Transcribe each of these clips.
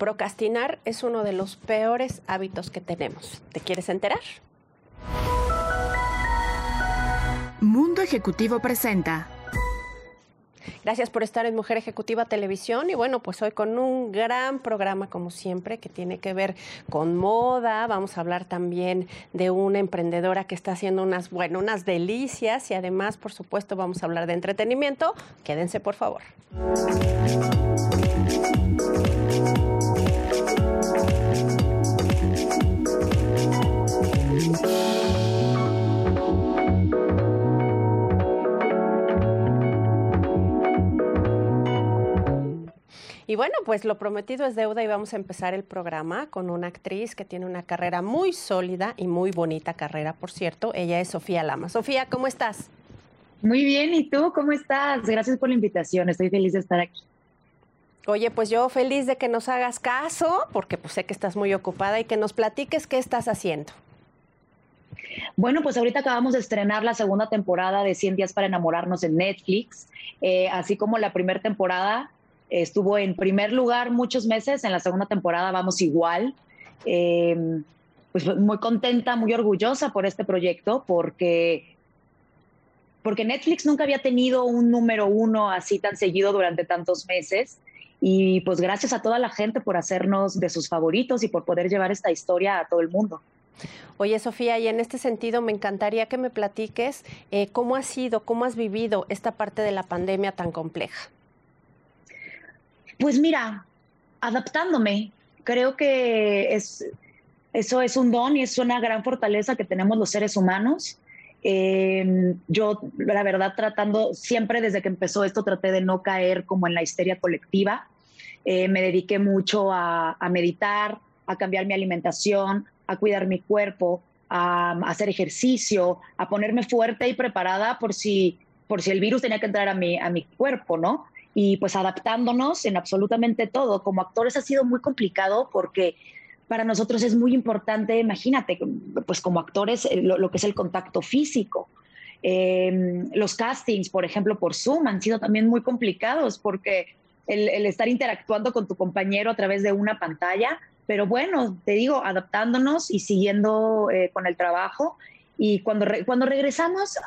Procrastinar es uno de los peores hábitos que tenemos. ¿Te quieres enterar? Mundo Ejecutivo presenta. Gracias por estar en Mujer Ejecutiva Televisión y bueno, pues hoy con un gran programa como siempre que tiene que ver con moda. Vamos a hablar también de una emprendedora que está haciendo unas, bueno, unas delicias y además, por supuesto, vamos a hablar de entretenimiento. Quédense, por favor. Y bueno, pues lo prometido es deuda y vamos a empezar el programa con una actriz que tiene una carrera muy sólida y muy bonita carrera, por cierto. Ella es Sofía Lama. Sofía, ¿cómo estás? Muy bien, ¿y tú cómo estás? Gracias por la invitación, estoy feliz de estar aquí. Oye, pues yo feliz de que nos hagas caso, porque pues sé que estás muy ocupada y que nos platiques qué estás haciendo. Bueno, pues ahorita acabamos de estrenar la segunda temporada de 100 días para enamorarnos en Netflix, eh, así como la primera temporada estuvo en primer lugar muchos meses, en la segunda temporada vamos igual. Eh, pues muy contenta, muy orgullosa por este proyecto, porque, porque Netflix nunca había tenido un número uno así tan seguido durante tantos meses. Y pues gracias a toda la gente por hacernos de sus favoritos y por poder llevar esta historia a todo el mundo. Oye, Sofía, y en este sentido me encantaría que me platiques eh, cómo ha sido, cómo has vivido esta parte de la pandemia tan compleja. Pues mira, adaptándome, creo que es, eso es un don y es una gran fortaleza que tenemos los seres humanos. Eh, yo, la verdad, tratando, siempre desde que empezó esto, traté de no caer como en la histeria colectiva. Eh, me dediqué mucho a, meditar, a cambiar mi alimentación, a cuidar mi cuerpo, a, hacer ejercicio, a ponerme fuerte y preparada por si, por si el virus tenía que entrar a mi, a mi cuerpo, ¿no? Y pues adaptándonos en absolutamente todo. Como actores ha sido muy complicado porque para nosotros es muy importante, imagínate, pues como actores, eh, lo, que es el contacto físico. Em, los castings, por ejemplo, por Zoom han sido también muy complicados porque el, estar interactuando con tu compañero a través de una pantalla, pero bueno, te digo, adaptándonos y siguiendo eh, con el trabajo y cuando, cuando regresamos,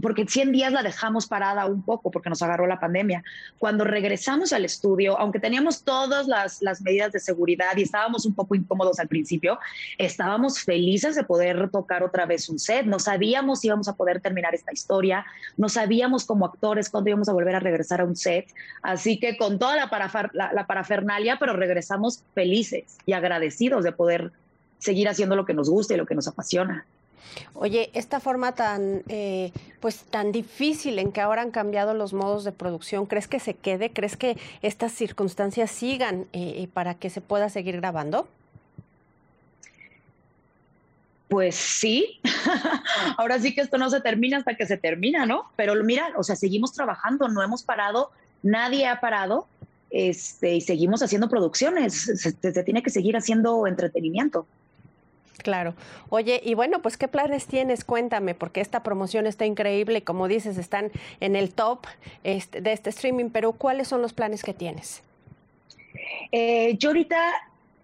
porque 100 días la dejamos parada un poco porque nos agarró la pandemia, cuando regresamos al estudio, aunque teníamos todas las, las medidas de seguridad y estábamos un poco incómodos al principio, estábamos felices de poder tocar otra vez un set. No sabíamos si íbamos a poder terminar esta historia, no sabíamos como actores cuándo íbamos a volver a regresar a un set. Así que con toda la, la, la parafernalia, pero regresamos felices y agradecidos de poder seguir haciendo lo que nos gusta y lo que nos apasiona. Oye, esta forma tan, eh, pues tan difícil en que ahora han cambiado los modos de producción, ¿crees que se quede? ¿Crees que estas circunstancias sigan eh, para que se pueda seguir grabando? Pues sí, ahora sí que esto no se termina hasta que se termina, ¿no? Pero mira, o sea, seguimos trabajando, no hemos parado, nadie ha parado, este, y seguimos haciendo producciones, se tiene que seguir haciendo entretenimiento. Claro. Oye, y bueno, pues qué planes tienes, cuéntame, porque esta promoción está increíble y como dices, están en el top este, de este streaming, pero ¿cuáles son los planes que tienes? Eh, yo ahorita,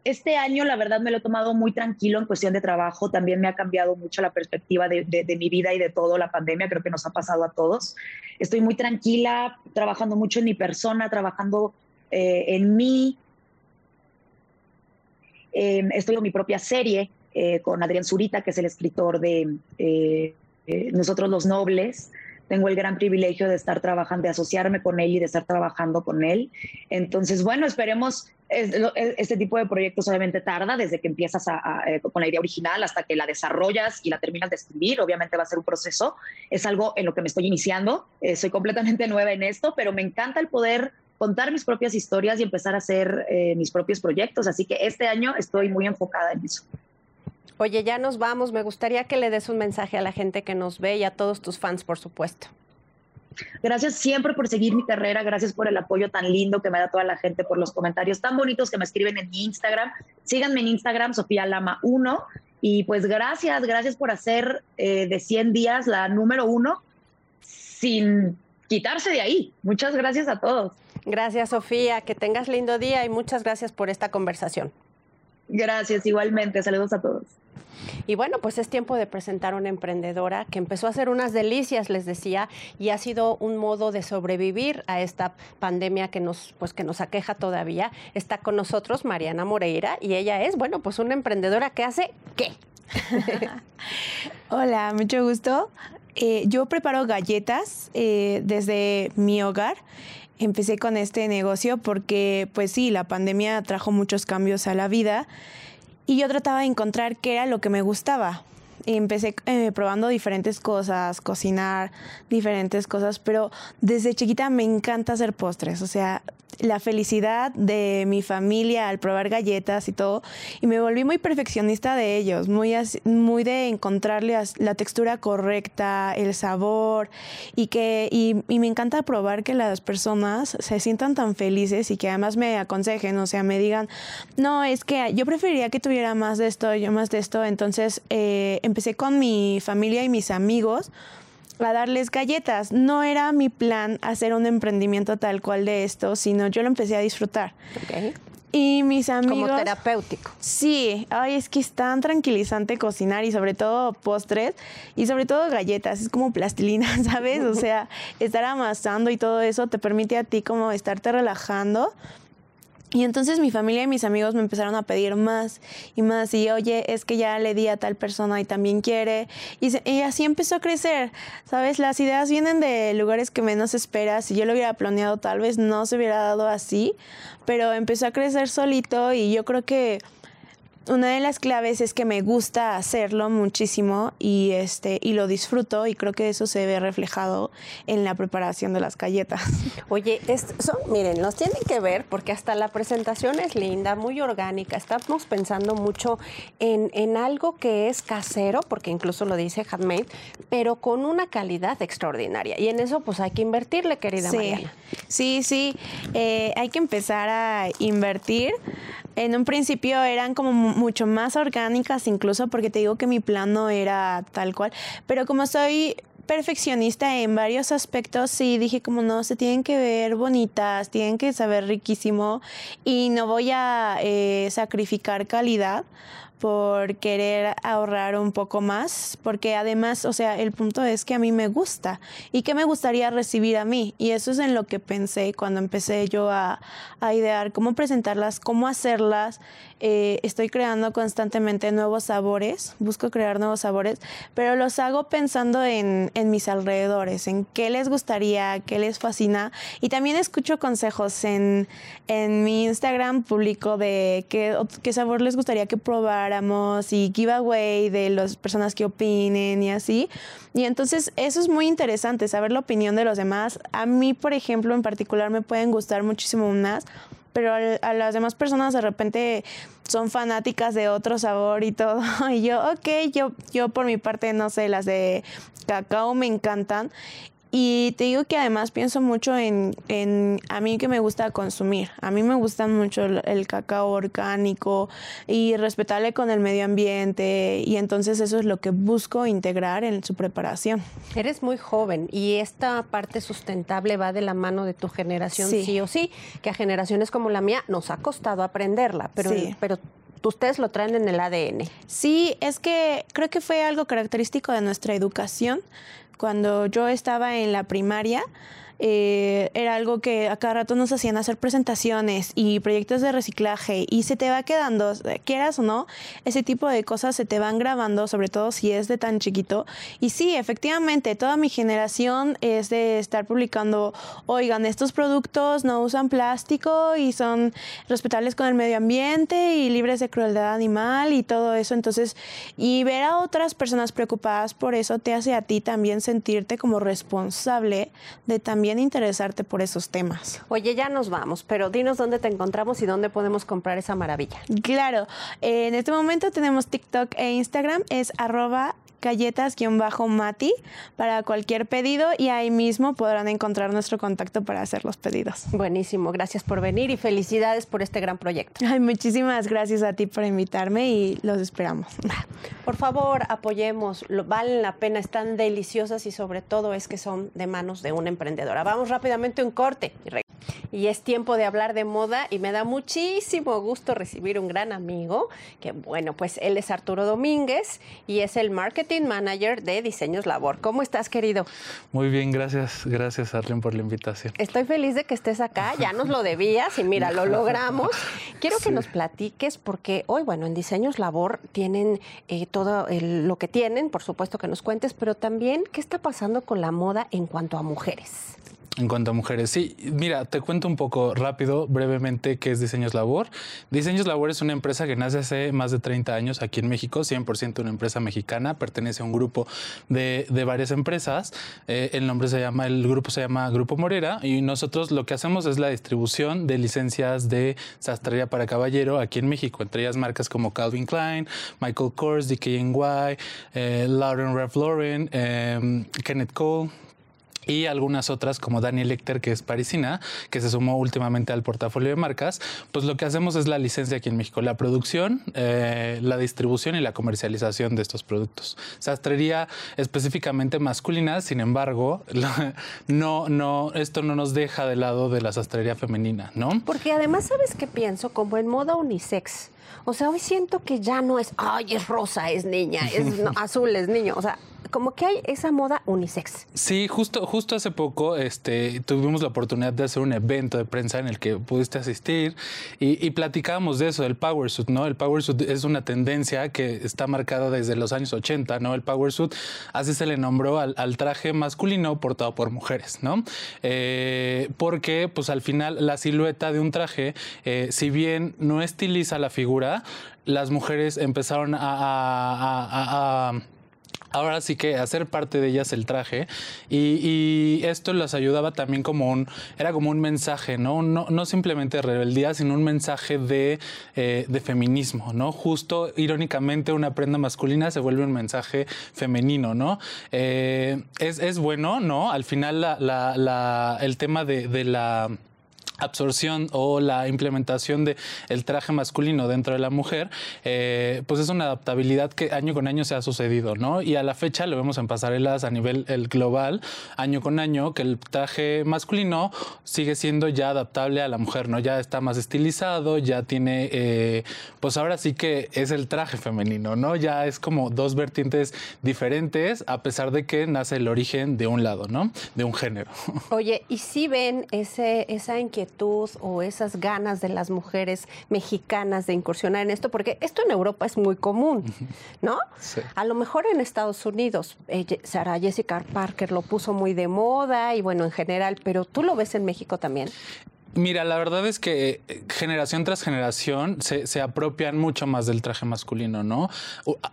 este año, la verdad, me lo he tomado muy tranquilo en cuestión de trabajo. También me ha cambiado mucho la perspectiva de, mi vida y de todo. La pandemia creo que nos ha pasado a todos. Estoy muy tranquila, trabajando mucho en mi persona, trabajando eh, en mí. Eh, estoy en mi propia serie eh, con Adrián Zurita, que es el escritor de eh, eh, Nosotros los Nobles. Tengo el gran privilegio de estar trabajando, de asociarme con él y de estar trabajando con él. Entonces, bueno, esperemos, este tipo de proyectos obviamente tarda desde que empiezas con la idea original hasta que la desarrollas y la terminas de escribir. Obviamente va a ser un proceso. Es algo en lo que me estoy iniciando. soy completamente nueva en esto, pero me encanta el poder contar mis propias historias y empezar a hacer mis propios proyectos. Así que este año estoy muy enfocada en eso. Oye, ya nos vamos. Me gustaría que le des un mensaje a la gente que nos ve y a todos tus fans, por supuesto. Gracias siempre por seguir mi carrera, gracias por el apoyo tan lindo que me da toda la gente, por los comentarios tan bonitos que me escriben en mi Instagram. Síganme en Instagram, Sofía Lama 1. Y pues gracias, gracias por hacer eh, de 100 días la número uno sin quitarse de ahí. Muchas gracias a todos. Gracias, Sofía. Que tengas lindo día y muchas gracias por esta conversación. Gracias, igualmente. Saludos a todos. Y bueno, pues es tiempo de presentar una emprendedora que empezó a hacer unas delicias, les decía, y ha sido un modo de sobrevivir a esta pandemia que nos, pues que nos aqueja todavía. Está con nosotros Mariana Moreira y ella es, bueno, pues una emprendedora que hace qué. Hola, mucho gusto. Eh, yo preparo galletas eh, desde mi hogar. Empecé con este negocio porque, pues sí, la pandemia trajo muchos cambios a la vida y yo trataba de encontrar qué era lo que me gustaba. Y empecé eh, probando diferentes cosas, cocinar diferentes cosas, pero desde chiquita me encanta hacer postres. O sea, la felicidad de mi familia al probar galletas y todo. Y me volví muy perfeccionista de ellos, muy, muy de encontrarle la textura correcta, el sabor. Y, que, y, me encanta probar que las personas se sientan tan felices y que además me aconsejen, o sea, me digan, no, es que yo preferiría que tuviera más de esto, yo más de esto. Entonces eh, empecé con mi familia y mis amigos a darles galletas. No era mi plan hacer un emprendimiento tal cual de esto, sino yo lo empecé a disfrutar. Y mis amigos. Como terapéutico. Sí, ay, es que es tan tranquilizante cocinar y sobre todo postres y sobre todo galletas. Es como plastilina, ¿sabes? O sea, estar amasando y todo eso te permite a ti como estarte relajando y entonces mi familia y mis amigos me empezaron a pedir más y más. Y oye, es que ya le di a tal persona y también quiere. Y, y, así empezó a crecer. ¿Sabes? Las ideas vienen de lugares que menos esperas. Si yo lo hubiera planeado, tal vez no se hubiera dado así. Pero empezó a crecer solito y yo creo que una de las claves es que me gusta hacerlo muchísimo y este y lo disfruto y creo que eso se ve reflejado en la preparación de las galletas. Oye, son, miren, nos tienen que ver porque hasta la presentación es linda, muy orgánica. Estamos pensando mucho en, en algo que es casero, porque incluso lo dice handmade, pero con una calidad extraordinaria. Y en eso pues hay que invertirle, querida sí, Mariana. Sí, sí, eh, hay que empezar a invertir. En un principio eran como mucho más orgánicas, incluso porque te digo que mi plan no era tal cual. Pero como soy perfeccionista en varios aspectos, sí dije como no, se tienen que ver bonitas, tienen que saber riquísimo y no voy a eh, sacrificar calidad por querer ahorrar un poco más, porque además, o sea, el punto es que a mí me gusta y que me gustaría recibir a mí. Y eso es en lo que pensé cuando empecé yo a, a idear cómo presentarlas, cómo hacerlas. Eh, estoy creando constantemente nuevos sabores, busco crear nuevos sabores, pero los hago pensando en, en mis alrededores, en qué les gustaría, qué les fascina. Y también escucho consejos en, en mi Instagram público de qué, qué sabor les gustaría que probara y giveaway de las personas que opinen y así. Y entonces eso es muy interesante, saber la opinión de los demás. A mí, por ejemplo, en particular me pueden gustar muchísimo unas, pero a, las demás personas de repente son fanáticas de otro sabor y todo. Y yo, ok, yo, yo por mi parte, no sé, las de cacao me encantan. Y te digo que además pienso mucho en, en, a mí que me gusta consumir. A mí me gusta mucho el, cacao orgánico y respetable con el medio ambiente. Y entonces eso es lo que busco integrar en su preparación. Eres muy joven y esta parte sustentable va de la mano de tu generación sí, o sí, que a generaciones como la mía nos ha costado aprenderla, pero, pero ustedes lo traen en el ADN. Sí, es que creo que fue algo característico de nuestra educación cuando yo estaba en la primaria, eh, era algo que a cada rato nos hacían hacer presentaciones y proyectos de reciclaje y se te va quedando, quieras o no, ese tipo de cosas se te van grabando, sobre todo si es de tan chiquito. Y sí, efectivamente, toda mi generación es de estar publicando, oigan, estos productos no usan plástico y son respetables con el medio ambiente y libres de crueldad animal y todo eso. Entonces, y ver a otras personas preocupadas por eso te hace a ti también sentirte como responsable de también interesarte por esos temas. Oye, ya nos vamos, pero dinos dónde te encontramos y dónde podemos comprar esa maravilla. Claro, en este momento tenemos TikTok e Instagram, es arroba galletas-mati para cualquier pedido y ahí mismo podrán encontrar nuestro contacto para hacer los pedidos. Buenísimo, gracias por venir y felicidades por este gran proyecto. Ay, muchísimas gracias a ti por invitarme y los esperamos. Por favor, apoyemos, valen la pena, están deliciosas y sobre todo es que son de manos de una emprendedora. Vamos rápidamente a un corte y y es tiempo de hablar de moda y me da muchísimo gusto recibir un gran amigo, que bueno, pues él es Arturo Domínguez y es el Marketing Manager de Diseños Labor. ¿Cómo estás, querido? Muy bien, gracias, gracias Arlen por la invitación. Estoy feliz de que estés acá, ya nos lo debías y mira, lo logramos. Quiero que nos platiques porque hoy, bueno, en Diseños Labor tienen eh, todo lo que tienen, por supuesto que nos cuentes, pero también qué está pasando con la moda en cuanto a mujeres. En cuanto a mujeres, sí, mira, te cuento un poco rápido, brevemente, qué es Diseños Labor. Diseños Labor es una empresa que nace hace más de 30 años aquí en México, 100% una empresa mexicana, pertenece a un grupo de, varias empresas. Eh, el nombre se llama, el grupo se llama Grupo Morera y nosotros lo que hacemos es la distribución de licencias de sastrería para caballero aquí en México, entre ellas marcas como Calvin Klein, Michael Kors, DKNY, eh, Lauren Ralph Lauren, eh, Kenneth Cole y algunas otras como Daniel Lecter, que es parisina, que se sumó últimamente al portafolio de marcas, pues lo que hacemos es la licencia aquí en México, la producción, eh, la distribución y la comercialización de estos productos. Sastrería específicamente masculina, sin embargo, no, no, esto no nos deja de lado de la sastrería femenina, ¿no? Porque además, ¿sabes qué pienso? Como en moda unisex. O sea, hoy siento que ya no es, ay, es rosa, es niña, es azul, es niño. O sea, como que hay esa moda unisex. Sí, justo, justo hace poco este, tuvimos la oportunidad de hacer un evento de prensa en el que pudiste asistir y, y platicábamos de eso, del power suit, ¿no? El power suit es una tendencia que está marcada desde los años 80, ¿no? El power suit, así se le nombró al, traje masculino portado por mujeres, ¿no? Eh, porque, pues al final, la silueta de un traje, eh, si bien no estiliza la figura, las mujeres empezaron a ahora sí que hacer parte de ellas el traje y, esto las ayudaba también como un, era como un mensaje, ¿no? No, simplemente de rebeldía, sino un mensaje de, eh, de, feminismo, ¿no? Justo irónicamente una prenda masculina se vuelve un mensaje femenino, ¿no? Eh, es, bueno, ¿no? Al final el tema de la absorción o la implementación de el traje masculino dentro de la mujer, eh, pues es una adaptabilidad que año con año se ha sucedido, ¿no? Y a la fecha lo vemos en pasarelas a nivel el global, año con año, que el traje masculino sigue siendo ya adaptable a la mujer, ¿no? Ya está más estilizado, ya tiene, eh, pues ahora sí que es el traje femenino, ¿no? Ya es como dos vertientes diferentes, a pesar de que nace el origen de un lado, ¿no? De un género. Oye, ¿y si ven ese, esa inquietud? O esas ganas de las mujeres mexicanas de incursionar en esto? Porque esto en Europa es muy común, ¿no? A lo mejor en Estados Unidos, eh, Sara Jessica Parker lo puso muy de moda y bueno, en general, pero tú lo ves en México también. Mira, la verdad es que eh, generación tras generación se, apropian mucho más del traje masculino, ¿no?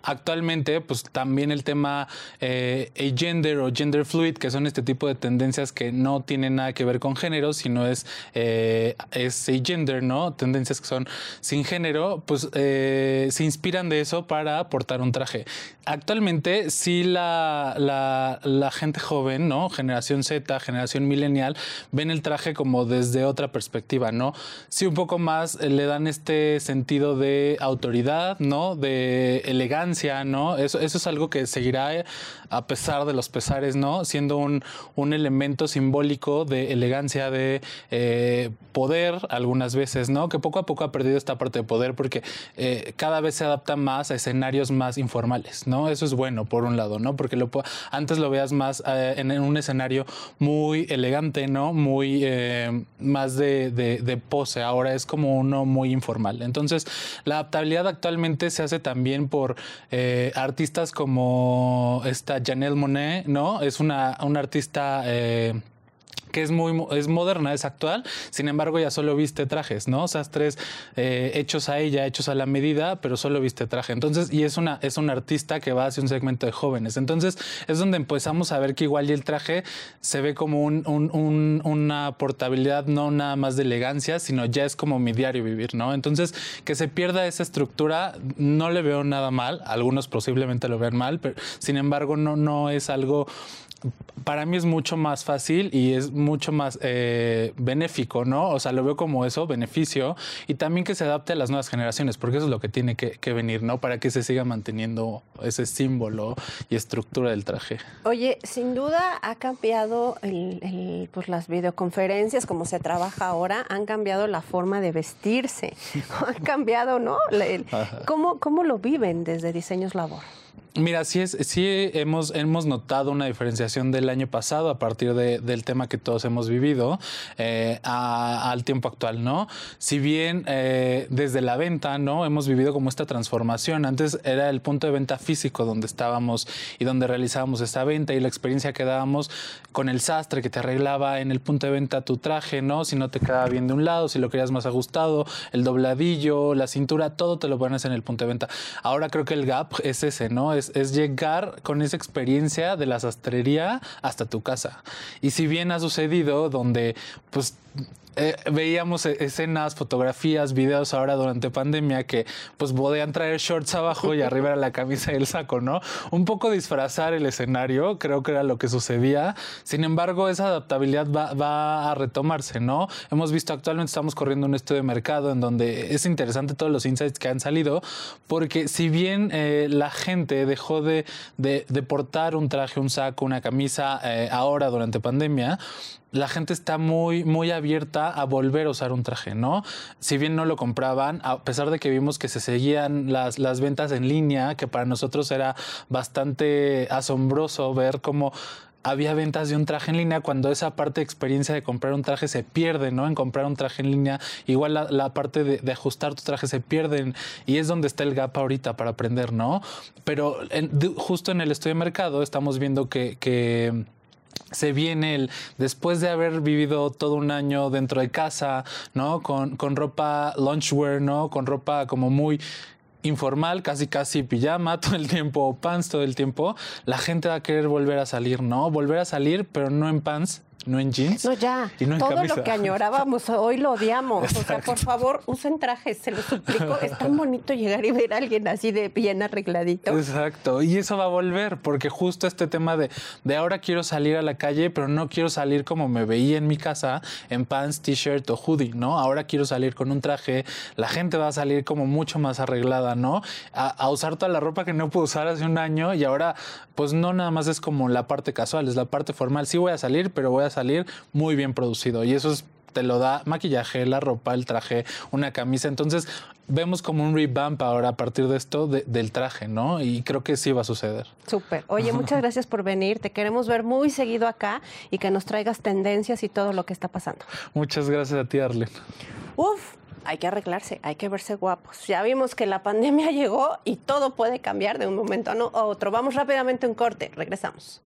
Actualmente, pues también el tema eh, gender o gender fluid, que son este tipo de tendencias que no tienen nada que ver con género, sino es, eh, es gender, ¿no? Tendencias que son sin género, pues eh, se inspiran de eso para aportar un traje. Actualmente, sí la, la, la gente joven, ¿no? Generación Z, generación millennial, ven el traje como desde otra perspectiva, ¿no? Sí, un poco más eh, le dan este sentido de autoridad, ¿no? De elegancia, ¿no? Eso, eso es algo que seguirá eh, a pesar de los pesares, ¿no? Siendo un, un elemento simbólico de elegancia, de eh, poder algunas veces, ¿no? Que poco a poco ha perdido esta parte de poder porque cada vez se adapta más a escenarios más informales, ¿no? Eso es bueno, por un lado, ¿no? Porque lo, antes lo veas más en, un escenario muy elegante, ¿no? Muy más de, pose, ahora es como uno muy informal. Entonces, la adaptabilidad actualmente se hace también por eh, artistas como esta Janelle Monet, ¿no? Es una, una artista... Eh, que es muy es moderna, es actual, sin embargo ya solo viste trajes, ¿no? Sastres eh, hechos a ella, hechos a la medida, pero solo viste traje. Entonces, y es una, es un artista que va hacia un segmento de jóvenes. Entonces, es donde empezamos a ver que igual el traje se ve como un, un, una portabilidad no nada más de elegancia, sino ya es como mi diario vivir, ¿no? Entonces, que se pierda esa estructura, no le veo nada mal, algunos posiblemente lo vean mal, pero sin embargo no, no es algo para mí es mucho más fácil y es mucho más eh, benéfico, ¿no? O sea, lo veo como eso, beneficio, y también que se adapte a las nuevas generaciones, porque eso es lo que tiene que, que venir, ¿no? Para que se siga manteniendo ese símbolo y estructura del traje. Oye, sin duda ha cambiado el, el, pues las videoconferencias, como se trabaja ahora, han cambiado la forma de vestirse, han cambiado, ¿no? El, ¿cómo, ¿Cómo lo viven desde Diseños Labor? Mira, sí, es, sí hemos, hemos notado una diferenciación del año pasado a partir de, del tema que todos hemos vivido eh, a, al tiempo actual, ¿no? Si bien eh, desde la venta, ¿no? Hemos vivido como esta transformación. Antes era el punto de venta físico donde estábamos y donde realizábamos esta venta y la experiencia que dábamos con el sastre que te arreglaba en el punto de venta tu traje, ¿no? Si no te quedaba bien de un lado, si lo querías más ajustado, el dobladillo, la cintura, todo te lo pones en el punto de venta. Ahora creo que el gap es ese, ¿no? Es, llegar con esa experiencia de la sastrería hasta tu casa. Y si bien ha sucedido donde pues eh, veíamos escenas, fotografías, videos ahora durante pandemia que pues podían traer shorts abajo y arriba era la camisa y el saco, ¿no? Un poco disfrazar el escenario, creo que era lo que sucedía. Sin embargo, esa adaptabilidad va, a retomarse, ¿no? Hemos visto actualmente, estamos corriendo un estudio de mercado en donde es interesante todos los insights que han salido, porque si bien eh, la gente dejó de, de, de, portar un traje, un saco, una camisa eh, ahora durante pandemia, la gente está muy, muy abierta a volver a usar un traje, ¿no? Si bien no lo compraban, a pesar de que vimos que se seguían las, las ventas en línea, que para nosotros era bastante asombroso ver cómo había ventas de un traje en línea cuando esa parte de experiencia de comprar un traje se pierde, ¿no? En comprar un traje en línea, igual la, parte de, ajustar tu traje se pierden y es donde está el gap ahorita para aprender, ¿no? Pero justo en el estudio de mercado estamos viendo que, que se viene el después de haber vivido todo un año dentro de casa, ¿no? Con, con ropa lunchwear, ¿no? Con ropa como muy informal, casi casi pijama todo el tiempo, pants todo el tiempo, la gente va a querer volver a salir, ¿no? Volver a salir, pero no en pants, no en jeans. No, ya. Y no en Todo camisa. lo que añorábamos hoy lo odiamos. Exacto. O sea, por favor, usen trajes, se lo suplico. Es tan bonito llegar y ver a alguien así de bien arregladito. Exacto. Y eso va a volver, porque justo este tema de, de ahora quiero salir a la calle, pero no quiero salir como me veía en mi casa, en pants, t-shirt o hoodie, ¿no? Ahora quiero salir con un traje. La gente va a salir como mucho más arreglada, ¿no? A, a usar toda la ropa que no pude usar hace un año y ahora, pues no nada más es como la parte casual, es la parte formal. Sí voy a salir, pero voy a salir muy bien producido. Y eso es, te lo da maquillaje, la ropa, el traje, una camisa. Entonces vemos como un revamp ahora a partir de esto de, del traje, ¿no? Y creo que sí va a suceder. Súper. Oye, muchas gracias por venir. Te queremos ver muy seguido acá y que nos traigas tendencias y todo lo que está pasando. Muchas gracias a ti, Arlen. Uf, hay que arreglarse, hay que verse guapos. Ya vimos que la pandemia llegó y todo puede cambiar de un momento a otro. Vamos rápidamente a un corte, regresamos.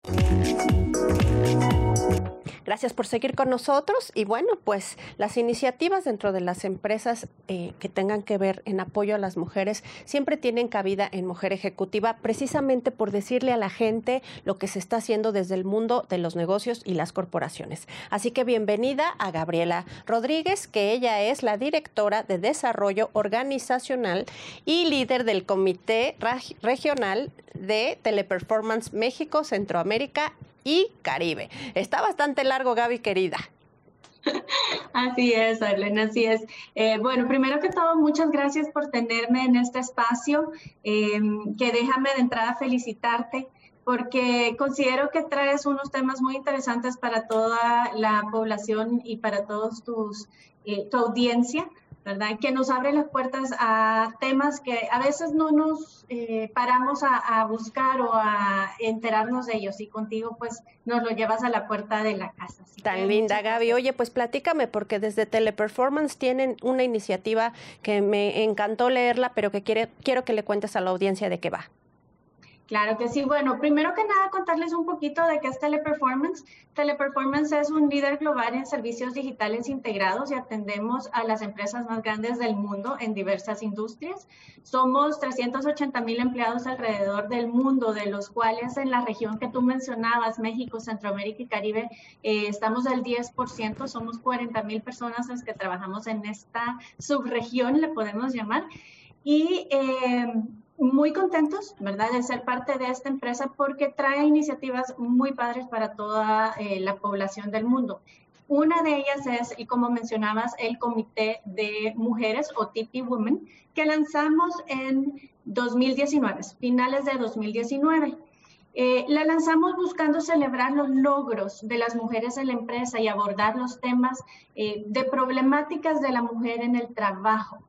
Gracias por seguir con nosotros y bueno, pues las iniciativas dentro de las empresas eh, que tengan que ver en apoyo a las mujeres siempre tienen cabida en Mujer Ejecutiva precisamente por decirle a la gente lo que se está haciendo desde el mundo de los negocios y las corporaciones. Así que bienvenida a Gabriela Rodríguez, que ella es la directora de Desarrollo Organizacional y líder del Comité Regional de Teleperformance México, Centroamérica y Caribe. Está bastante largo, Gaby, querida. Así es, Arlene, así es. Eh, bueno, primero que todo, muchas gracias por tenerme en este espacio, eh, que déjame de entrada felicitarte porque considero que traes unos temas muy interesantes para toda la población y para todos tus, eh, tu audiencia. ¿Verdad? Que nos abre las puertas a temas que a veces no nos eh, paramos a, a, buscar o a enterarnos de ellos y contigo pues nos lo llevas a la puerta de la casa. Así Tan linda, Gaby. Oye, pues platícame porque desde Teleperformance tienen una iniciativa que me encantó leerla, pero que quiere, quiero que le cuentes a la audiencia de qué va. Claro que sí. Bueno, primero que nada contarles un poquito de qué es Teleperformance. Teleperformance es un líder global en servicios digitales integrados y atendemos a las empresas más grandes del mundo en diversas industrias. Somos 380 mil empleados alrededor del mundo, de los cuales en la región que tú mencionabas, México, Centroamérica y Caribe, eh, estamos al 10%. Somos 40 mil personas las que trabajamos en esta subregión, le podemos llamar. Y eh, muy contentos, ¿verdad?, de ser parte de esta empresa porque trae iniciativas muy padres para toda eh, la población del mundo. Una de ellas es, y como mencionabas, el Comité de Mujeres o TP Women, que lanzamos en 2019, finales de 2019. Eh, la lanzamos buscando celebrar los logros de las mujeres en la empresa y abordar los temas eh, de problemáticas de la mujer en el trabajo.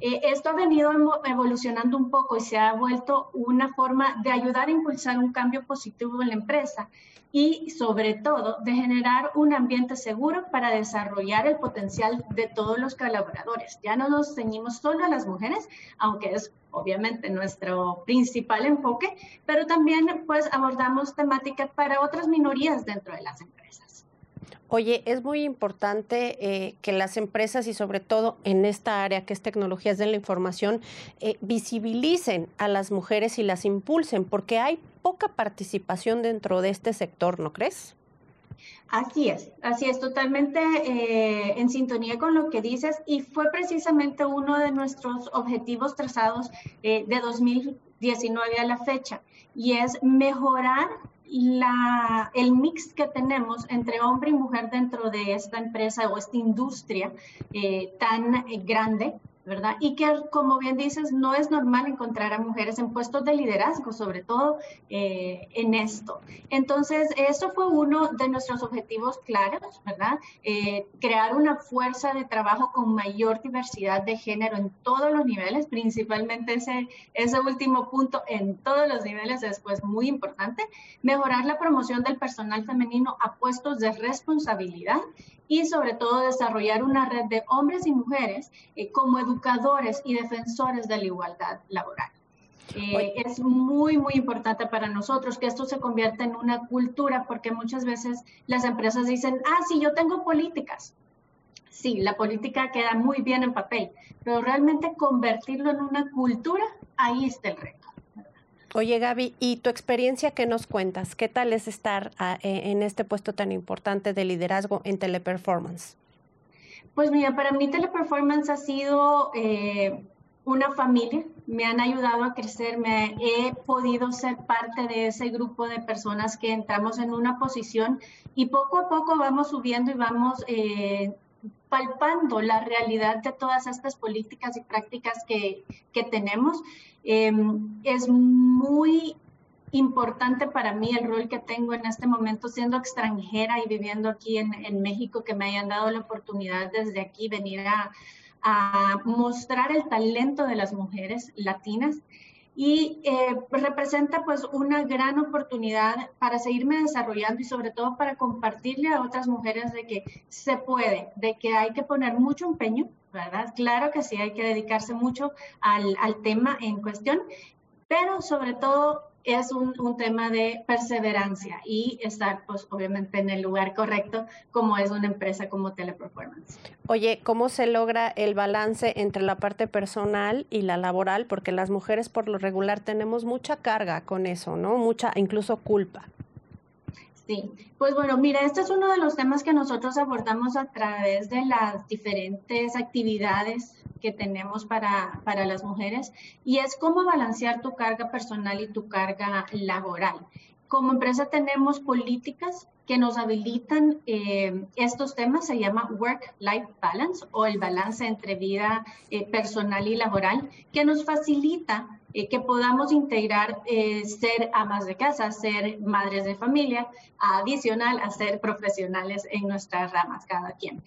Eh, esto ha venido evolucionando un poco y se ha vuelto una forma de ayudar a impulsar un cambio positivo en la empresa y sobre todo de generar un ambiente seguro para desarrollar el potencial de todos los colaboradores. Ya no nos ceñimos solo a las mujeres, aunque es obviamente nuestro principal enfoque, pero también pues abordamos temáticas para otras minorías dentro de las empresas. Oye, es muy importante eh, que las empresas y sobre todo en esta área que es tecnologías de la información eh, visibilicen a las mujeres y las impulsen, porque hay poca participación dentro de este sector, ¿no crees? Así es, así es, totalmente eh, en sintonía con lo que dices y fue precisamente uno de nuestros objetivos trazados de 2019 a la fecha y es mejorar la, el mix que tenemos entre hombre y mujer dentro de esta empresa o esta industria eh, tan eh, grande ¿verdad? Y que, como bien dices, no es normal encontrar a mujeres en puestos de liderazgo, sobre todo eh, en esto. Entonces, eso fue uno de nuestros objetivos claros, ¿verdad? Eh, crear una fuerza de trabajo con mayor diversidad de género en todos los niveles, principalmente ese, ese último punto en todos los niveles es muy importante. Mejorar la promoción del personal femenino a puestos de responsabilidad y sobre todo desarrollar una red de hombres y mujeres eh, como educadores y defensores de la igualdad laboral. Eh, es muy, muy importante para nosotros que esto se convierta en una cultura porque muchas veces las empresas dicen, ah, sí, yo tengo políticas. Sí, la política queda muy bien en papel, pero realmente convertirlo en una cultura, ahí está el reto. Oye, Gaby, ¿y tu experiencia qué nos cuentas? ¿Qué tal es estar ah, e, en este puesto tan importante de liderazgo en Teleperformance? Pues mira, para mí Teleperformance ha sido eh, una familia. Me han ayudado a crecer, me he podido ser parte de ese grupo de personas que entramos en una posición y poco a poco vamos subiendo y vamos eh, palpando la realidad de todas estas políticas y prácticas que, que tenemos. Em, es muy importante para mí el rol que tengo en este momento siendo extranjera y viviendo aquí en, en México, que me hayan dado la oportunidad desde aquí venir a, a mostrar el talento de las mujeres latinas y eh, representa pues una gran oportunidad para seguirme desarrollando y sobre todo para compartirle a otras mujeres de que se puede, de que hay que poner mucho empeño, ¿verdad? Claro que sí, hay que dedicarse mucho al, al tema en cuestión, pero sobre todo es un, un, tema de perseverancia y estar, pues, obviamente en el lugar correcto, como es una empresa como Teleperformance. Oye, ¿cómo se logra el balance entre la parte personal y la laboral? Porque las mujeres, por lo regular, tenemos mucha carga con eso, ¿no? Mucha, incluso culpa. Sí, pues bueno, mira, este es uno de los temas que nosotros abordamos a través de las diferentes actividades que tenemos para, para las mujeres y es cómo balancear tu carga personal y tu carga laboral. Como empresa tenemos políticas que nos habilitan eh, estos temas, se llama Work-Life Balance o el balance entre vida eh, personal y laboral, que nos facilita eh, que podamos integrar ser amas de casa, ser madres de familia, adicional a ser profesionales en nuestras ramas cada quien.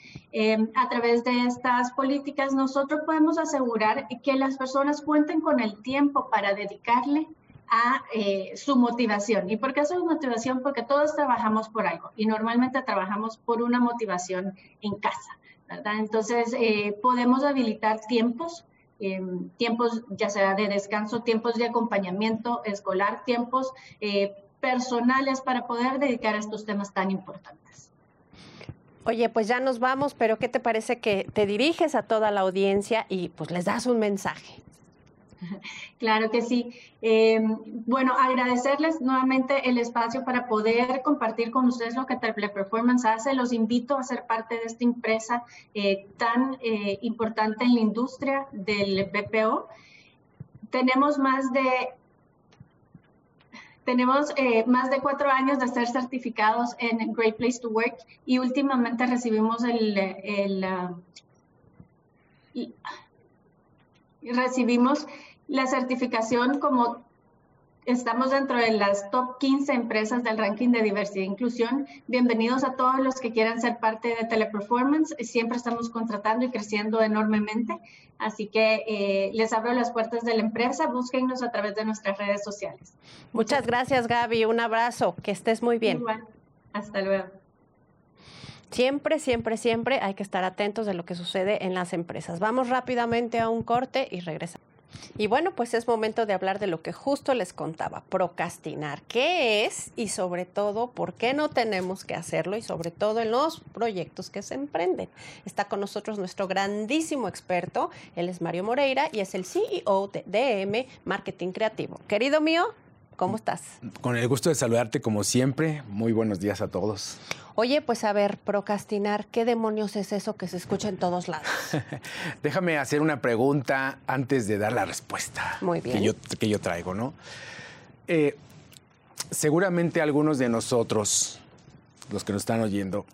a través de estas políticas nosotros podemos asegurar que las personas cuenten con el tiempo para dedicarle a eh, su motivación. ¿Y por qué su motivación? Porque todos trabajamos por algo y normalmente trabajamos por una motivación en casa, ¿verdad? Entonces, eh, podemos habilitar tiempos, em, tiempos ya sea de descanso, tiempos de acompañamiento escolar, tiempos eh, personales para poder dedicar a estos temas tan importantes. Oye, pues ya nos vamos, pero ¿qué te parece que te diriges a toda la audiencia y pues les das un mensaje? Claro que sí. Eh, bueno, agradecerles nuevamente el espacio para poder compartir con ustedes lo que Performance hace. Los invito a ser parte de esta empresa eh, tan eh, importante en la industria del BPO. Tenemos más de Tenemos eh, más de cuatro años de ser certificados en Great Place to Work y últimamente recibimos el, el uh, recibimos la certificación como Estamos dentro de las top 15 empresas del ranking de diversidad e inclusión. Bienvenidos a todos los que quieran ser parte de Teleperformance. Siempre estamos contratando y creciendo enormemente. Así que eh, les abro las puertas de la empresa. Búsquennos a través de nuestras redes sociales. Muchas gracias, Gaby. Un abrazo. Que estés muy bien. Igual. Hasta luego. Siempre, siempre, siempre hay que estar atentos de lo que sucede en las empresas. Vamos rápidamente a un corte y regresamos. Y bueno, pues es momento de hablar de lo que justo les contaba, procrastinar. ¿Qué es? Y sobre todo, ¿por qué no tenemos que hacerlo? Y sobre todo en los proyectos que se emprenden. Está con nosotros nuestro grandísimo experto, él es Mario Moreira y es el CEO de DM Marketing Creativo. Querido mío, ¿cómo estás? Con el gusto de saludarte como siempre. Muy buenos días a todos. Oye, pues a ver, procrastinar, ¿qué demonios es eso que se escucha en todos lados? Déjame hacer una pregunta antes de dar la respuesta. Muy bien. Que yo, que yo traigo, ¿no? Eh, seguramente algunos de nosotros, los que nos están oyendo,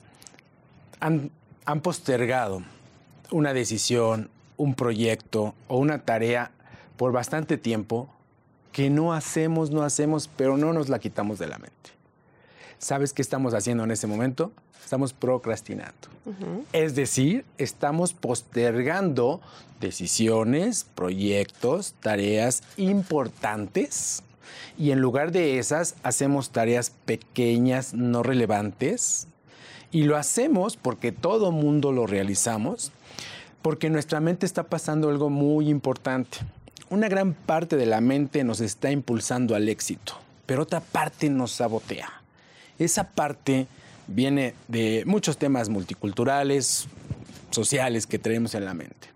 han, han postergado una decisión, un proyecto o una tarea por bastante tiempo que no hacemos, no hacemos, pero no nos la quitamos de la mente. ¿Sabes qué estamos haciendo en ese momento? Estamos procrastinando. Es decir, estamos postergando decisiones, proyectos, tareas importantes y en lugar de esas hacemos tareas pequeñas, no relevantes y lo hacemos porque todo mundo lo realizamos, porque nuestra mente está pasando algo muy importante. Una gran parte de la mente nos está impulsando al éxito, pero otra parte nos sabotea. Esa parte viene de muchos temas multiculturales, sociales que tenemos en la mente.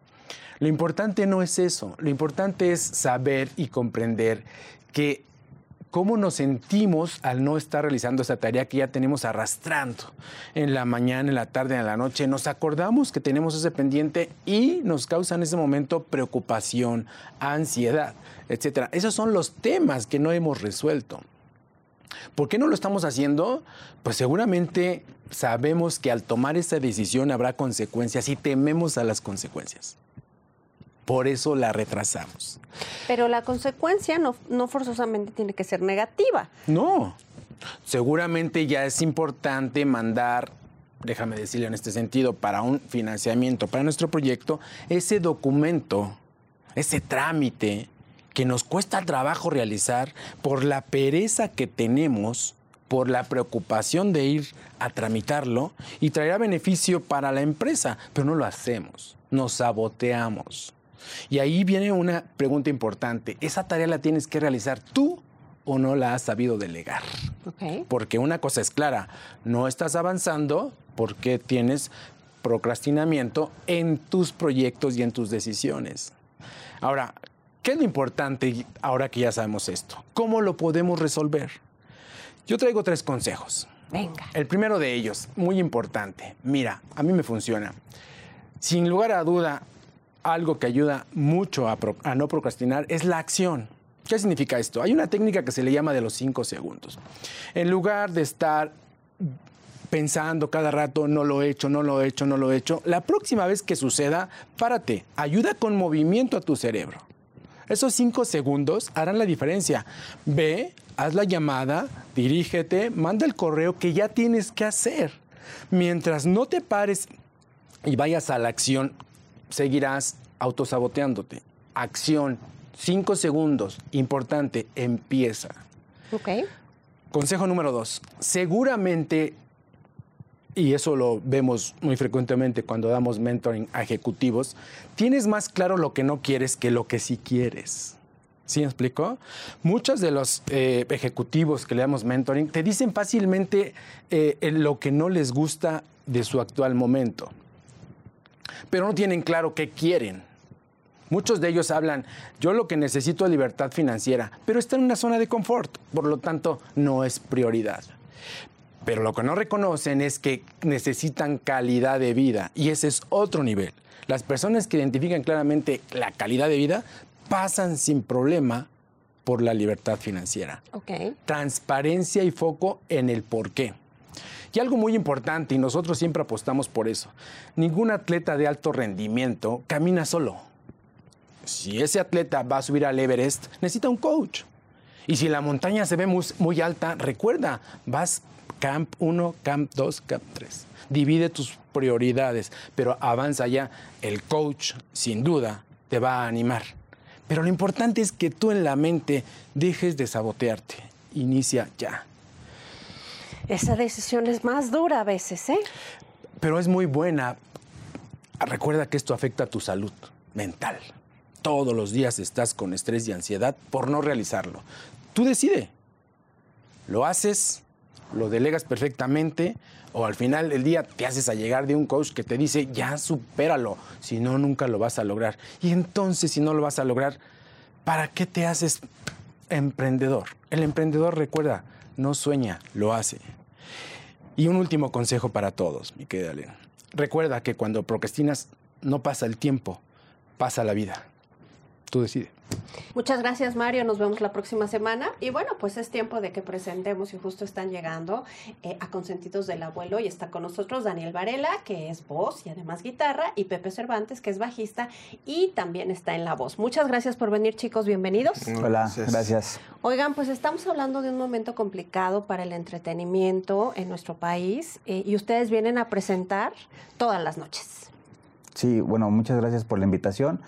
Lo importante no es eso, lo importante es saber y comprender que cómo nos sentimos al no estar realizando esa tarea que ya tenemos arrastrando en la mañana, en la tarde, en la noche. Nos acordamos que tenemos ese pendiente y nos causa en ese momento preocupación, ansiedad, etc. Esos son los temas que no hemos resuelto. ¿Por qué no lo estamos haciendo? Pues seguramente sabemos que al tomar esa decisión habrá consecuencias y tememos a las consecuencias. Por eso la retrasamos. Pero la consecuencia no, no forzosamente tiene que ser negativa. No. Seguramente ya es importante mandar déjame decirle en este sentido, para un financiamiento, para nuestro proyecto, ese documento, ese trámite que nos cuesta trabajo realizar por la pereza que tenemos, por la preocupación de ir a tramitarlo y traerá beneficio para la empresa, pero no lo hacemos, nos saboteamos. Y ahí viene una pregunta importante, ¿esa tarea la tienes que realizar tú o no la has sabido delegar? Porque una cosa es clara, no estás avanzando porque tienes procrastinamiento en tus proyectos y en tus decisiones. Ahora, ¿Qué es lo importante ahora que ya sabemos esto? ¿Cómo lo podemos resolver? Yo traigo tres consejos. Venga. El primero de ellos, muy importante. Mira, a mí me funciona. Sin lugar a duda, algo que ayuda mucho a, no procrastinar es la acción. ¿Qué significa esto? Hay una técnica que se le llama de los cinco segundos. En lugar de estar pensando cada rato, no lo he hecho, no lo he hecho, no lo he hecho, la próxima vez que suceda, párate, ayuda con movimiento a tu cerebro. Esos cinco segundos harán la diferencia. Ve, haz la llamada, dirígete, manda el correo que ya tienes que hacer. Mientras no te pares y vayas a la acción, seguirás autosaboteándote. Acción, cinco segundos, importante, empieza. Ok. Consejo número dos. Seguramente y eso lo vemos muy frecuentemente cuando damos mentoring a ejecutivos, tienes más claro lo que no quieres que lo que sí quieres. ¿Sí me explico? Muchos de los eh, ejecutivos que le damos mentoring te dicen fácilmente eh, lo que no les gusta de su actual momento, pero no tienen claro qué quieren. Muchos de ellos hablan, yo lo que necesito es libertad financiera, pero está en una zona de confort, por lo tanto no es prioridad. Pero lo que no reconocen es que necesitan calidad de vida y ese es otro nivel. Las personas que identifican claramente la calidad de vida pasan sin problema por la libertad financiera. Transparencia y foco en el por qué. Y algo muy importante, y nosotros siempre apostamos por eso, ningún atleta de alto rendimiento camina solo. Si ese atleta va a subir al Everest, necesita un coach. Y si la montaña se ve muy, muy alta, recuerda, vas Camp 1, Camp 2, Camp 3. Divide tus prioridades, pero avanza ya. El coach, sin duda, te va a animar. Pero lo importante es que tú en la mente dejes de sabotearte. Inicia ya. Esa decisión es más dura a veces, ¿eh? Pero es muy buena. Recuerda que esto afecta a tu salud mental. Todos los días estás con estrés y ansiedad por no realizarlo. Tú decide. Lo haces, lo delegas perfectamente o al final del día te haces a llegar de un coach que te dice, ya supéralo, si no, nunca lo vas a lograr. Y entonces, si no lo vas a lograr, ¿para qué te haces emprendedor? El emprendedor, recuerda, no sueña, lo hace. Y un último consejo para todos, mi querida Elena. Recuerda que cuando procrastinas, no pasa el tiempo, pasa la vida. Tú decides. Muchas gracias, Mario. Nos vemos la próxima semana. Y bueno, pues es tiempo de que presentemos y justo están llegando eh, a Consentidos del Abuelo y está con nosotros Daniel Varela, que es voz y además guitarra, y Pepe Cervantes, que es bajista y también está en la voz. Muchas gracias por venir, chicos. Bienvenidos. Hola, gracias. Oigan, pues estamos hablando de un momento complicado para el entretenimiento en nuestro país eh, y ustedes vienen a presentar todas las noches. Sí, bueno, muchas gracias por la invitación.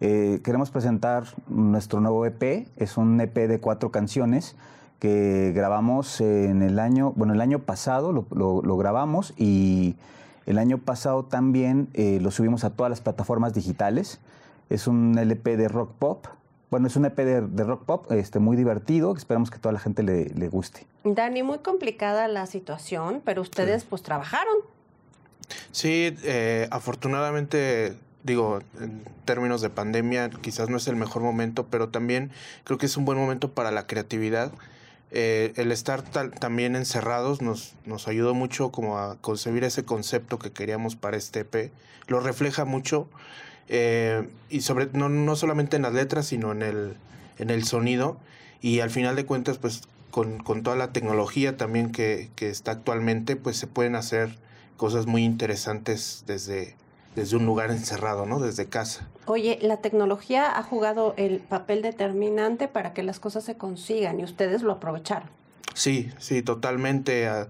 Eh, queremos presentar nuestro nuevo EP. Es un EP de cuatro canciones que grabamos en el año, bueno, el año pasado lo, lo, grabamos y el año pasado también eh, lo subimos a todas las plataformas digitales. Es un LP de rock pop. Bueno, es un EP de, de rock pop este, muy divertido. Esperamos que toda la gente le, le guste. Dani, muy complicada la situación, pero ustedes pues trabajaron. Sí, eh, afortunadamente digo, en términos de pandemia quizás no es el mejor momento, pero también creo que es un buen momento para la creatividad. Eh, el estar también encerrados nos, nos ayudó mucho como a concebir ese concepto que queríamos para este EP. Lo refleja mucho eh, y sobre no, no solamente en las letras, sino en el, en el sonido. Y al final de cuentas, pues con, con toda la tecnología también que, que está actualmente, pues se pueden hacer cosas muy interesantes desde, desde un lugar encerrado, ¿no? Desde casa. Oye, la tecnología ha jugado el papel determinante para que las cosas se consigan y ustedes lo aprovecharon. Sí, sí, totalmente. A,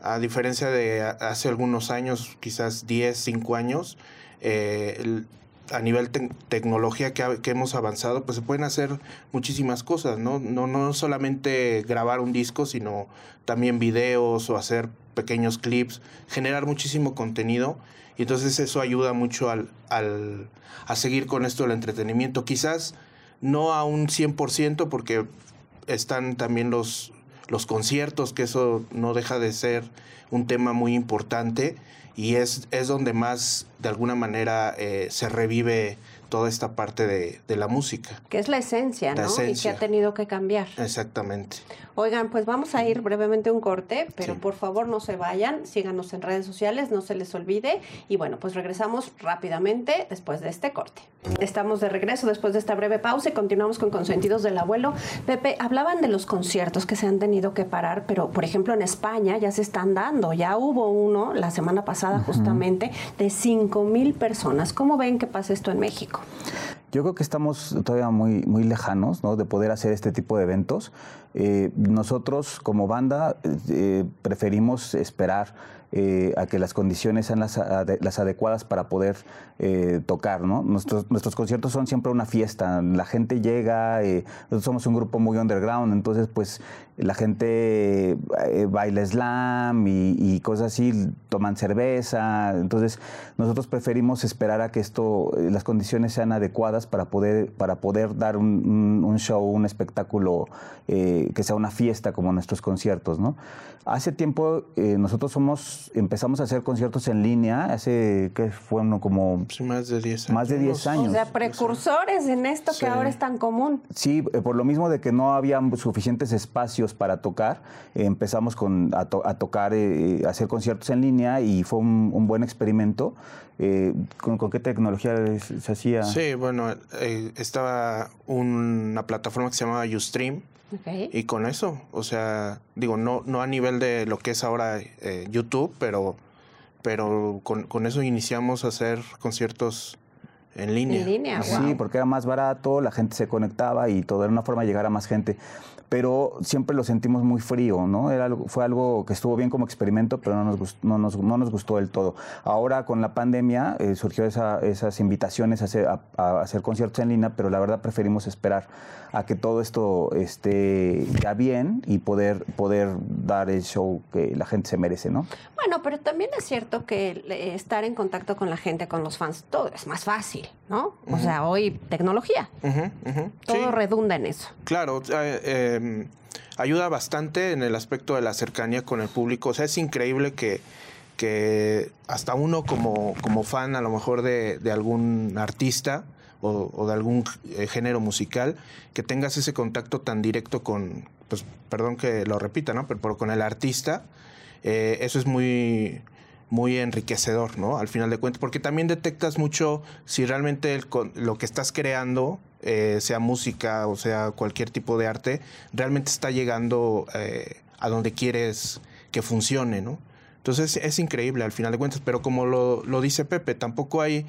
a diferencia de hace algunos años, quizás 10, 5 años, eh, el, a nivel te tecnología que, que, hemos avanzado, pues se pueden hacer muchísimas cosas, ¿no? ¿no? No solamente grabar un disco, sino también videos o hacer pequeños clips, generar muchísimo contenido y entonces eso ayuda mucho al, al, a seguir con esto del entretenimiento. Quizás no a un 100% porque están también los, los conciertos, que eso no deja de ser un tema muy importante y es, es donde más de alguna manera eh, se revive toda esta parte de, de, la música. Que es la esencia, la ¿no? Esencia. Y que ha tenido que cambiar. Exactamente. Oigan, pues vamos a ir brevemente a un corte, pero sí. por favor no se vayan, síganos en redes sociales, no se les olvide. Y bueno, pues regresamos rápidamente después de este corte. Estamos de regreso después de esta breve pausa y continuamos con Consentidos del Abuelo. Pepe, hablaban de los conciertos que se han tenido que parar, pero por ejemplo en España ya se están dando, ya hubo uno la semana pasada uh -huh. justamente de 5 mil personas. ¿Cómo ven que pasa esto en México? Yo creo que estamos todavía muy, muy lejanos ¿no? de poder hacer este tipo de eventos. Eh, nosotros como banda eh, preferimos esperar eh, a que las condiciones sean las, adecuadas para poder eh, tocar, ¿no? Nuestros, nuestros conciertos son siempre una fiesta, la gente llega, eh, nosotros somos un grupo muy underground, entonces pues la gente eh, baila slam y, cosas así, toman cerveza, entonces nosotros preferimos esperar a que esto, las condiciones sean adecuadas para poder, para poder dar un, un, show, un espectáculo que sea una fiesta como nuestros conciertos, ¿no? Hace tiempo nosotros somos empezamos a hacer conciertos en línea, hace que fue uno como sí, más de 10 años. Más de 10 años. O sea, precursores en esto sí. que ahora es tan común. Sí, eh, por lo mismo de que no había suficientes espacios para tocar, eh, empezamos con, a, to, a tocar, eh, hacer conciertos en línea y fue un, un buen experimento. Eh, ¿con, con qué tecnología se, se hacía? Sí, bueno, eh, estaba una plataforma que se llamaba Ustream. Y con eso, o sea, digo, no, no a nivel de lo que es ahora eh, YouTube, pero, pero con, con eso iniciamos a hacer conciertos en línea. En línea, Sí, wow. porque era más barato, la gente se conectaba y todo era una forma de llegar a más gente. Pero siempre lo sentimos muy frío, ¿no? Era algo, fue algo que estuvo bien como experimento, pero no nos, gust- no nos, no nos gustó del todo. Ahora con la pandemia eh, surgió esa- esas invitaciones a hacer, a- a hacer conciertos en línea, pero la verdad preferimos esperar a que todo esto esté ya bien y poder, poder dar el show que la gente se merece, ¿no? Bueno, pero también es cierto que eh, estar en contacto con la gente, con los fans, todo es más fácil, ¿no? O sea, hoy tecnología, todo Sí. redunda en eso. Claro, eh, eh, ayuda bastante en el aspecto de la cercanía con el público. O sea, es increíble que, que hasta uno como, como fan a lo mejor de, de algún artista o, o de algún eh, género musical, que tengas ese contacto tan directo con, pues perdón que lo repita, ¿no? Pero, pero con el artista, eh, eso es muy muy enriquecedor, ¿no? Al final de cuentas, porque también detectas mucho si realmente lo que estás creando, eh, sea música o sea cualquier tipo de arte, realmente está llegando eh, a donde quieres que funcione, ¿no? Entonces es increíble al final de cuentas, pero como lo dice Pepe, tampoco hay,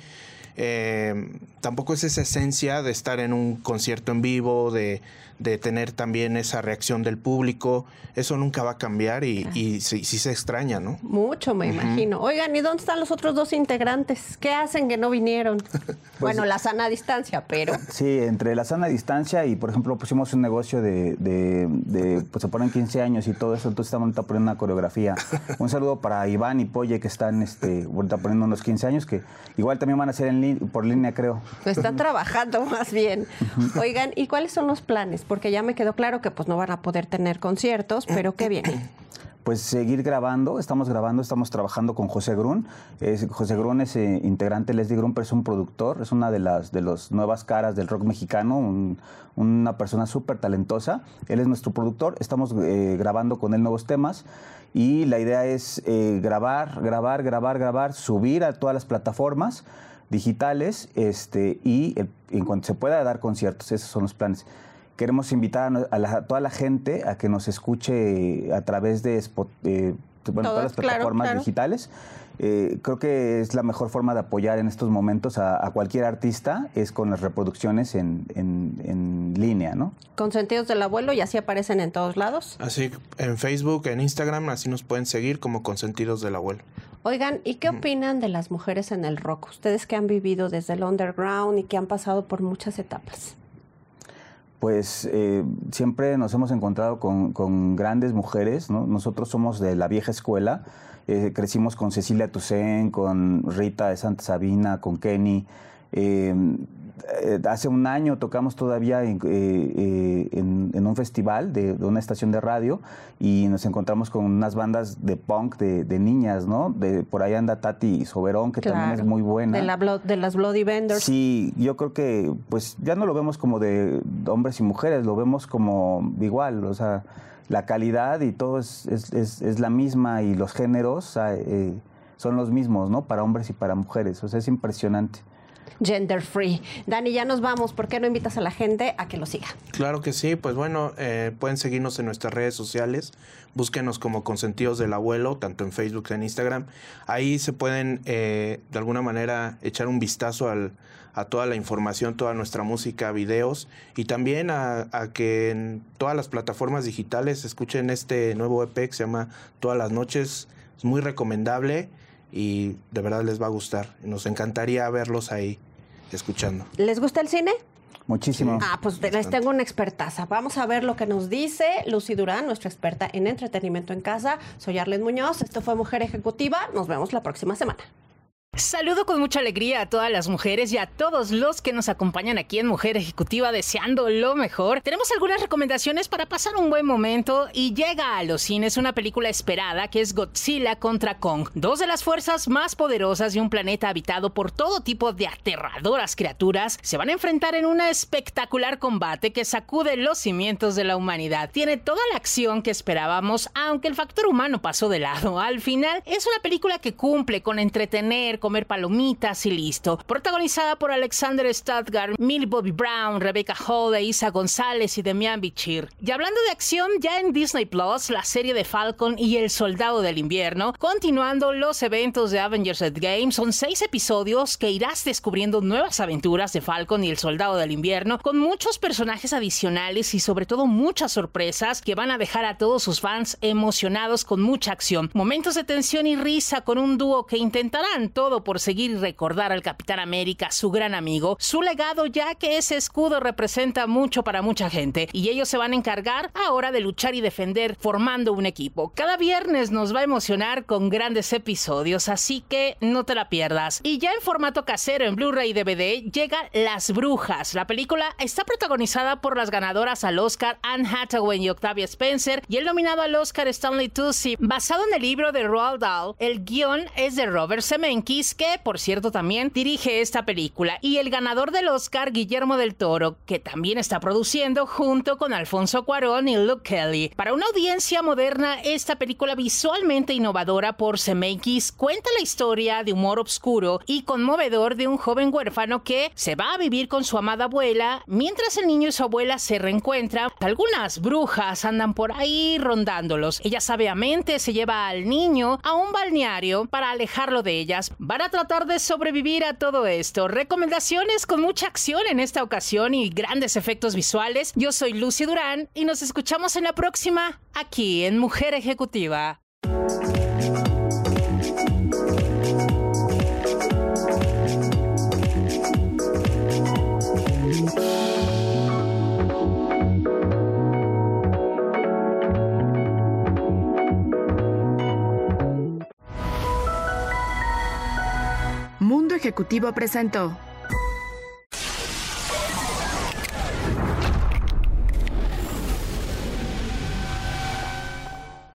eh, tampoco es esa esencia de estar en un concierto en vivo, de, de tener también esa reacción del público, eso nunca va a cambiar y, y sí, sí se extraña, ¿no? Mucho, me imagino. Oigan, ¿y dónde están los otros dos integrantes? ¿Qué hacen que no vinieron? Pues bueno, la sana distancia, pero... Sí, entre la sana distancia y, por ejemplo, pusimos un negocio de, de, de, pues se ponen 15 años y todo eso, entonces estamos ahorita poniendo una coreografía. Un saludo para Iván y Polle que están este, ahorita poniendo unos 15 años, que igual también van a ser en por línea, creo. Están trabajando más bien. Oigan, ¿y cuáles son los planes? Porque ya me quedó claro que pues no van a poder tener conciertos, pero ¿qué viene? Pues seguir grabando, estamos grabando, estamos trabajando con José Grun. José Grun es eh, integrante, Leslie Grun, pero es un productor, es una de las de las nuevas caras del rock mexicano, un- una persona súper talentosa. Él es nuestro productor, estamos eh, grabando con él nuevos temas y la idea es eh, grabar, grabar, grabar, grabar, subir a todas las plataformas digitales este, y eh, en cuanto se pueda dar conciertos, esos son los planes. Queremos invitar a, a la- a toda la gente a que nos escuche a través de Spot- eh, bueno, Todas, las claro, plataformas claro. digitales. Eh, creo que es la mejor forma de apoyar en estos momentos a, a cualquier artista, es con las reproducciones en, en- en línea, ¿no? Consentidos del abuelo y así aparecen en todos lados. Así en Facebook, en Instagram, así nos pueden seguir como Consentidos del Abuelo. Oigan, ¿y qué opinan de las mujeres en el rock? Ustedes que han vivido desde el underground y que han pasado por muchas etapas. Pues eh, siempre nos hemos encontrado con, con grandes mujeres, ¿no? Nosotros somos de la vieja escuela, eh, crecimos con Cecilia Toussaint, con Rita de Santa Sabina, con Kenny. Eh, eh, hace un año tocamos todavía en, eh, eh, en- en un festival de, de una estación de radio y nos encontramos con unas bandas de punk de, de niñas, ¿no? De, por ahí anda Tati Soberón, que también es muy buena. De, la Blo- de las Bloody Vendors. Sí, yo creo que pues ya no lo vemos como de hombres y mujeres, lo vemos como igual, o sea, la calidad y todo es, es, es- es la misma y los géneros sea, eh, son los mismos, ¿no? Para hombres y para mujeres, o sea, es impresionante. Gender free. Dani, ya nos vamos. ¿Por qué no invitas a la gente a que lo siga? Claro que sí, pues bueno, eh, pueden seguirnos en nuestras redes sociales, búsquenos como Consentidos del Abuelo, tanto en Facebook como en Instagram. Ahí se pueden eh, de alguna manera echar un vistazo al, a toda la información, toda nuestra música, videos y también a, a que en todas las plataformas digitales escuchen este nuevo EP que se llama Todas las noches. Es muy recomendable y de verdad les va a gustar. Nos encantaría verlos ahí escuchando. ¿Les gusta el cine? Muchísimo. Ah, pues les tengo una expertaza. Vamos a ver lo que nos dice Lucy Durán, nuestra experta en entretenimiento en casa. Soy Arlen Muñoz. Esto fue Mujer Ejecutiva. Nos vemos la próxima semana. Saludo con mucha alegría a todas las mujeres y a todos los que nos acompañan aquí en Mujer Ejecutiva deseando lo mejor. Tenemos algunas recomendaciones para pasar un buen momento y llega a los cines una película esperada que es Godzilla contra Kong, dos de las fuerzas más poderosas de un planeta habitado por todo tipo de aterradoras criaturas se van a enfrentar en un espectacular combate que sacude los cimientos de la humanidad. Tiene toda la acción que esperábamos, aunque el factor humano pasó de lado. Al final es una película que cumple con entretener, comer palomitas y listo. Protagonizada por Alexander Stadgar, Millie Bobby Brown, Rebecca Hall, Isa González y Demian Bichir. Y hablando de acción, ya en Disney Plus, la serie de Falcon y El Soldado del Invierno, continuando los eventos de Avengers Endgame, son seis episodios que irás descubriendo nuevas aventuras de Falcon y El Soldado del Invierno, con muchos personajes adicionales y sobre todo muchas sorpresas que van a dejar a todos sus fans emocionados con mucha acción. Momentos de tensión y risa con un dúo que intentarán todo por seguir y recordar al Capitán América, su gran amigo, su legado ya que ese escudo representa mucho para mucha gente y ellos se van a encargar ahora de luchar y defender formando un equipo. Cada viernes nos va a emocionar con grandes episodios, así que no te la pierdas. Y ya en formato casero en Blu-ray y DVD llega Las Brujas. La película está protagonizada por las ganadoras al Oscar Anne Hathaway y Octavia Spencer y el nominado al Oscar Stanley Tucci. Basado en el libro de Roald Dahl, el guion es de Robert Zemeckis, que por cierto también dirige esta película, y el ganador del Oscar Guillermo del Toro, que también está produciendo junto con Alfonso Cuarón y Luke Kelly. Para una audiencia moderna, esta película visualmente innovadora por Zemeckis cuenta la historia de humor oscuro y conmovedor de un joven huérfano que se va a vivir con su amada abuela mientras el niño y su abuela se reencuentran. Algunas brujas andan por ahí rondándolos. Ella sabiamente se lleva al niño a un balneario para alejarlo de ellas. Van a tratar de sobrevivir a todo esto. Recomendaciones con mucha acción en esta ocasión y grandes efectos visuales. Yo soy Lucy Durán y nos escuchamos en la próxima aquí en Mujer Ejecutiva. Mundo Ejecutivo presentó